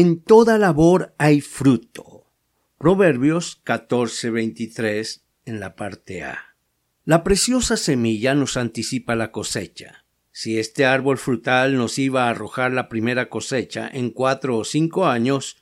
En toda labor hay fruto. Proverbios 14:23 en la parte A. La preciosa semilla nos anticipa la cosecha. Si este árbol frutal nos iba a arrojar la primera cosecha en cuatro o cinco años,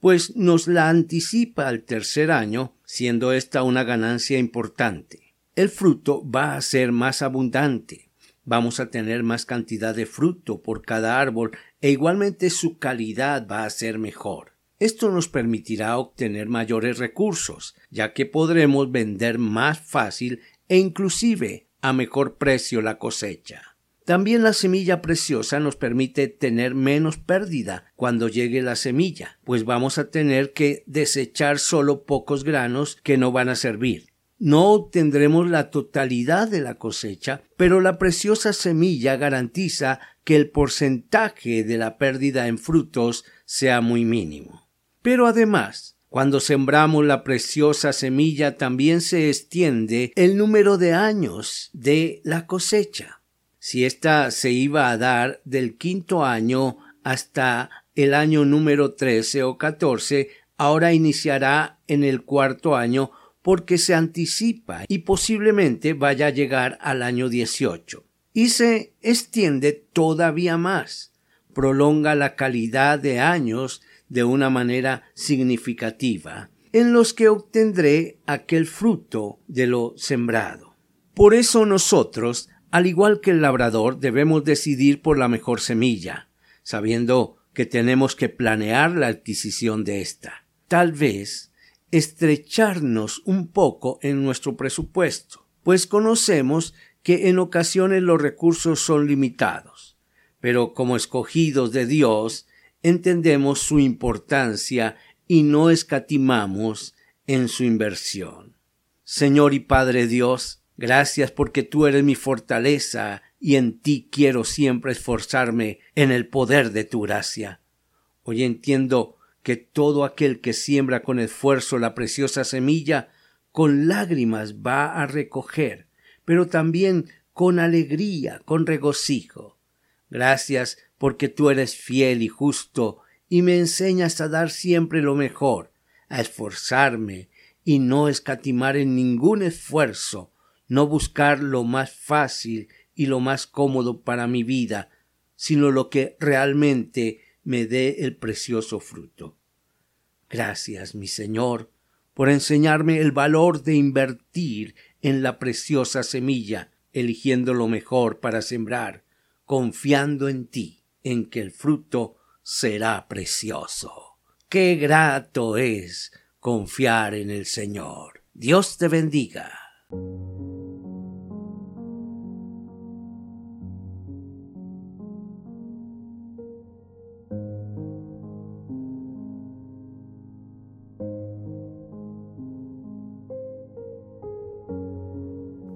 pues nos la anticipa al tercer año, siendo esta una ganancia importante. El fruto va a ser más abundante. Vamos a tener más cantidad de fruto por cada árbol e igualmente su calidad va a ser mejor. Esto nos permitirá obtener mayores recursos, ya que podremos vender más fácil e inclusive a mejor precio la cosecha. También la semilla preciosa nos permite tener menos pérdida cuando llegue la semilla, pues vamos a tener que desechar solo pocos granos que no van a servir. No obtendremos la totalidad de la cosecha, pero la preciosa semilla garantiza que el porcentaje de la pérdida en frutos sea muy mínimo. Pero además, cuando sembramos la preciosa semilla también se extiende el número de años de la cosecha. Si ésta se iba a dar del quinto año hasta el año número trece o catorce, ahora iniciará en el cuarto año porque se anticipa y posiblemente vaya a llegar al año 18. Y se extiende todavía más, prolonga la calidad de años de una manera significativa, en los que obtendré aquel fruto de lo sembrado. Por eso nosotros, al igual que el labrador, debemos decidir por la mejor semilla, sabiendo que tenemos que planear la adquisición de ésta. Tal vez estrecharnos un poco en nuestro presupuesto, pues conocemos que en ocasiones los recursos son limitados, pero como escogidos de Dios entendemos su importancia y no escatimamos en su inversión. Señor y Padre Dios, gracias porque tú eres mi fortaleza y en ti quiero siempre esforzarme en el poder de tu gracia. Hoy entiendo que todo aquel que siembra con esfuerzo la preciosa semilla, con lágrimas va a recoger, pero también con alegría, con regocijo. Gracias porque tú eres fiel y justo y me enseñas a dar siempre lo mejor, a esforzarme y no escatimar en ningún esfuerzo, no buscar lo más fácil y lo más cómodo para mi vida, sino lo que realmente me dé el precioso fruto. Gracias, mi Señor, por enseñarme el valor de invertir en la preciosa semilla, eligiendo lo mejor para sembrar, confiando en ti, en que el fruto será precioso. Qué grato es confiar en el Señor. Dios te bendiga.